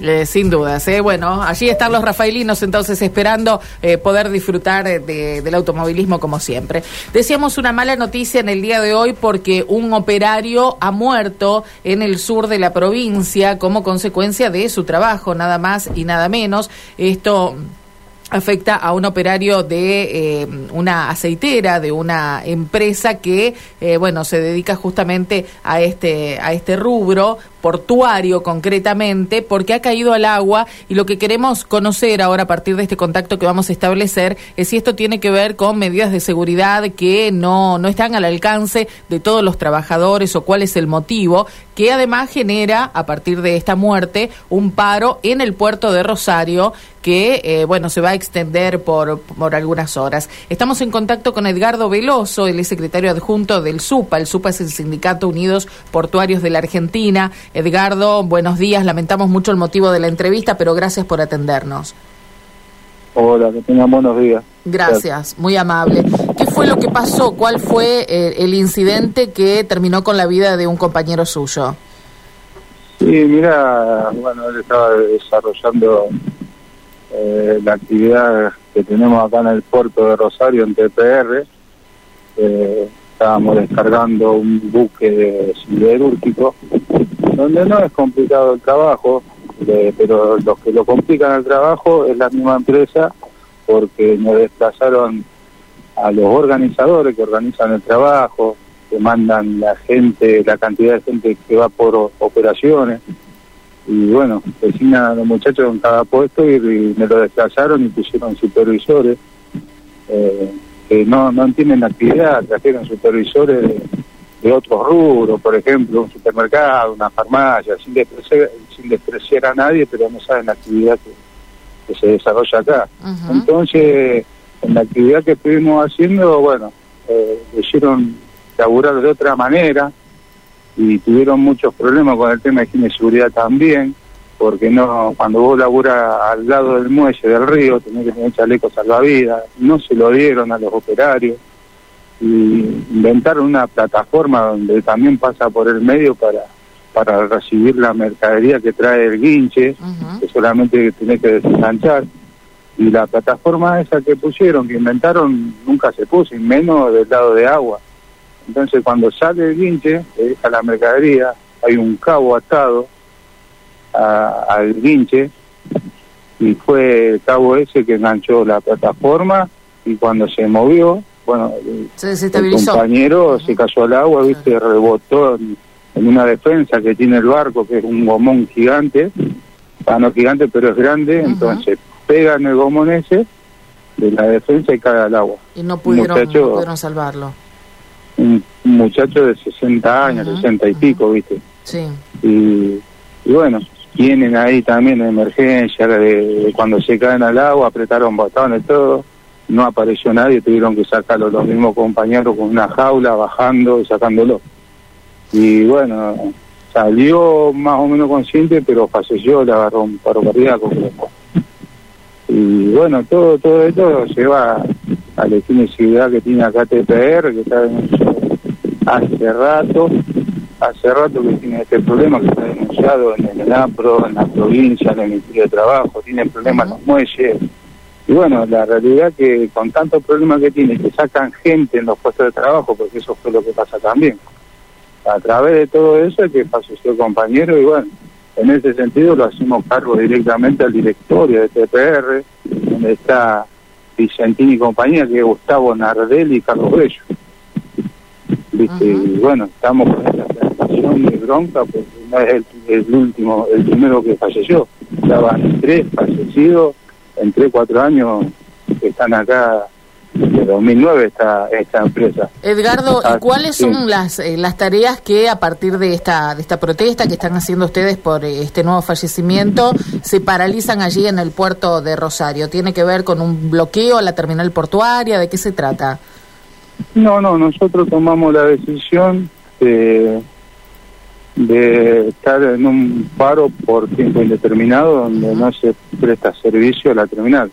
Eh, sin dudas. ¿eh? Bueno, allí están los rafaelinos entonces esperando eh, poder disfrutar eh, de- del automovilismo como siempre. Decíamos una mala noticia en el día de hoy porque un operario ha muerto en el sur de la provincia como consecuencia de su trabajo, nada más y nada menos. Esto afecta a un operario de una aceitera de una empresa que bueno se dedica justamente a este a este rubro portuario concretamente porque ha caído al agua y lo que queremos conocer ahora a partir de este contacto que vamos a establecer es si esto tiene que ver con medidas de seguridad que no no están al alcance de todos los trabajadores o cuál es el motivo que además genera a partir de esta muerte un paro en el puerto de Rosario que eh, bueno se va a extender por, por algunas horas. Estamos en contacto con Edgardo Veloso, es secretario adjunto del SUPA. El SUPA es el Sindicato Unidos Portuarios de la Argentina. Edgardo, buenos días. Lamentamos mucho el motivo de la entrevista, pero gracias por atendernos. Hola, que tengan buenos días. Gracias, muy amable. ¿Qué fue lo que pasó? ¿Cuál fue eh, el incidente que terminó con la vida de un compañero suyo? Sí, mira, bueno, él estaba desarrollando eh, la actividad que tenemos acá en el puerto de Rosario, en TPR. Eh, estábamos descargando un buque siderúrgico, donde no es complicado el trabajo, eh, pero los que lo complican el trabajo es la misma empresa, porque nos desplazaron a los organizadores que organizan el trabajo, que mandan la gente, la cantidad de gente que va por operaciones. Y bueno, designan a los muchachos en cada puesto y, me lo desplazaron y pusieron supervisores eh, que no, no tienen actividad, trajeron supervisores de, de otros rubros, por ejemplo, un supermercado, una farmacia, sin despreciar, sin despreciar a nadie, pero no saben la actividad que, que se desarrolla acá. Entonces, en la actividad que estuvimos haciendo, bueno, eh, hicieron laburar de otra manera y tuvieron muchos problemas con el tema de higiene y seguridad también, porque no cuando vos laburas al lado del muelle del río tenés que tener chalecos salvavidas, no se lo dieron a los operarios y inventaron una plataforma donde también pasa por el medio para para recibir la mercadería que trae el guinche, que solamente tenés que desenganchar y la plataforma esa que pusieron, que inventaron, nunca se puso, y menos del lado de agua. Entonces cuando sale el guinche, deja la mercadería, hay un cabo atado a- al guinche, y fue el cabo ese que enganchó la plataforma, y cuando se movió, bueno, el, Se el compañero se cayó al agua, viste, rebotó en, en una defensa que tiene el barco, que es un gomón gigante, ah, no gigante, pero es grande, entonces pega en el gomón ese de la defensa y cae al agua. Y no pudieron, Muchacho. no pudieron salvarlo. Un, muchacho de 60 años, Ujú, 60 y pico, viste. Sí. Y, y bueno, tienen ahí también emergencia de, de cuando se caen al agua, apretaron botones, todo. No apareció nadie, tuvieron que sacarlo los mismos compañeros con una jaula, bajando y sacándolo. Y bueno, salió más o menos consciente, pero falleció, le agarró un paro cardíaco. Y bueno, todo todo esto lleva a la inexibilidad que tiene acá TPR, que está denunciado hace rato, hace rato que tiene este problema que está denunciado en el APRO, en la provincia, en el Ministerio de Trabajo, tiene problemas en los muelles. Y bueno, la realidad que con tantos problemas que tiene, que sacan gente en los puestos de trabajo, porque eso fue lo que pasa también. A través de todo eso es que falleció el compañero y bueno, en ese sentido lo hacemos cargo directamente al directorio de TPR, donde está Vicentini y compañía, que es Gustavo Nardelli y Carlos Bello. Y bueno, estamos con esta sensación de bronca porque no es el, el último, el primero que falleció. Estaban tres fallecidos en tres, cuatro años que están acá, de 2009 está esta empresa. Edgardo, ¿y Ah, cuáles sí. son las, eh, las tareas que a partir de esta, de esta protesta que están haciendo ustedes por eh, este nuevo fallecimiento se paralizan allí en el puerto de Rosario? ¿Tiene que ver con un bloqueo a la terminal portuaria? ¿De qué se trata? No, no, nosotros tomamos la decisión de, de estar en un paro por tiempo indeterminado donde no se presta servicio a la terminal.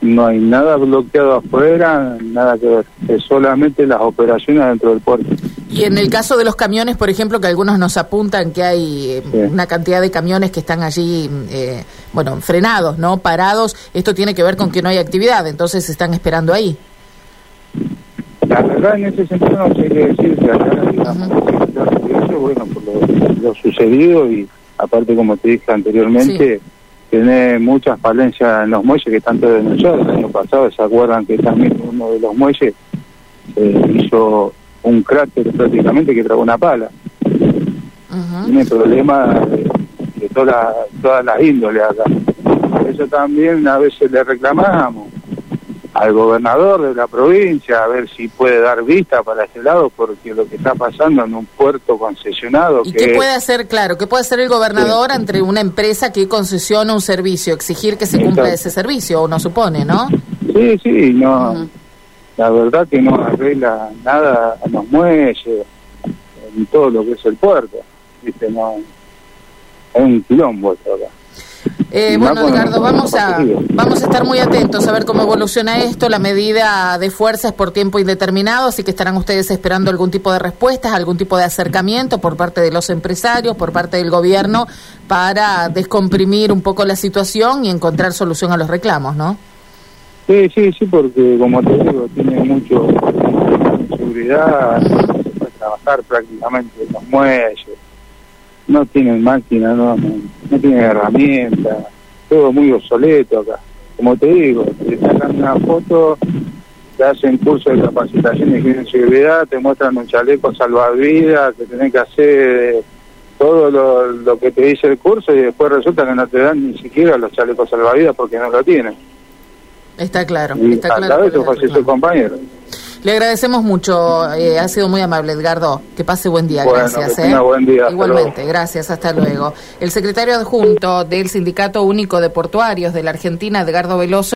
No hay nada bloqueado afuera, nada que ver, es solamente las operaciones dentro del puerto. Y en el caso de los camiones, por ejemplo, que algunos nos apuntan que hay eh, una cantidad de camiones que están allí, eh, bueno, frenados, ¿no? Parados, esto tiene que ver con que no hay actividad, entonces se están esperando ahí. La verdad, en ese sentido, no sé qué decir, que acá, digamos, bueno, por lo, sucedido y aparte, como te dije anteriormente, tiene muchas falencias en los muelles que todos denunciados. El año pasado, ¿se acuerdan que también uno de los muelles hizo un cráter prácticamente que trajo una pala. Tiene problemas de, de todas las índoles acá. Por eso también a veces le reclamamos al gobernador de la provincia a ver si puede dar vista para ese lado porque lo que está pasando en un puerto concesionado ¿Y qué puede hacer claro qué puede hacer el gobernador entre una empresa que concesiona un servicio exigir que se cumpla ese servicio uno supone no sí sí no la verdad que no arregla nada a los muelles, en todo lo que es el puerto. ¿Viste? No, es un quilombo esto acá. Eh, bueno, Edgardo, vamos a, vamos a estar muy atentos a ver cómo evoluciona esto. La medida de fuerza es por tiempo indeterminado, así que estarán ustedes esperando algún tipo de respuestas, algún tipo de acercamiento por parte de los empresarios, por parte del gobierno, para descomprimir un poco la situación y encontrar solución a los reclamos, ¿no? Sí, sí, sí, porque como te digo, tiene mucho seguridad, se puede trabajar prácticamente en los muelles, no tienen máquinas, no, no, tienen herramientas, todo muy obsoleto acá. Como te digo, te sacan una foto, te hacen curso de capacitación de seguridad, te muestran un chaleco salvavidas, que tenés que hacer todo lo, lo que te dice el curso y después resulta que no te dan ni siquiera los chalecos salvavidas porque no lo tienen. Está claro. está claro su compañero. Le agradecemos mucho, eh, ha sido muy amable Edgardo. Que pase buen día, gracias. ¿eh? buen día. Igualmente, gracias, hasta luego. El secretario adjunto del Sindicato Único de Portuarios de la Argentina, Edgardo Veloso.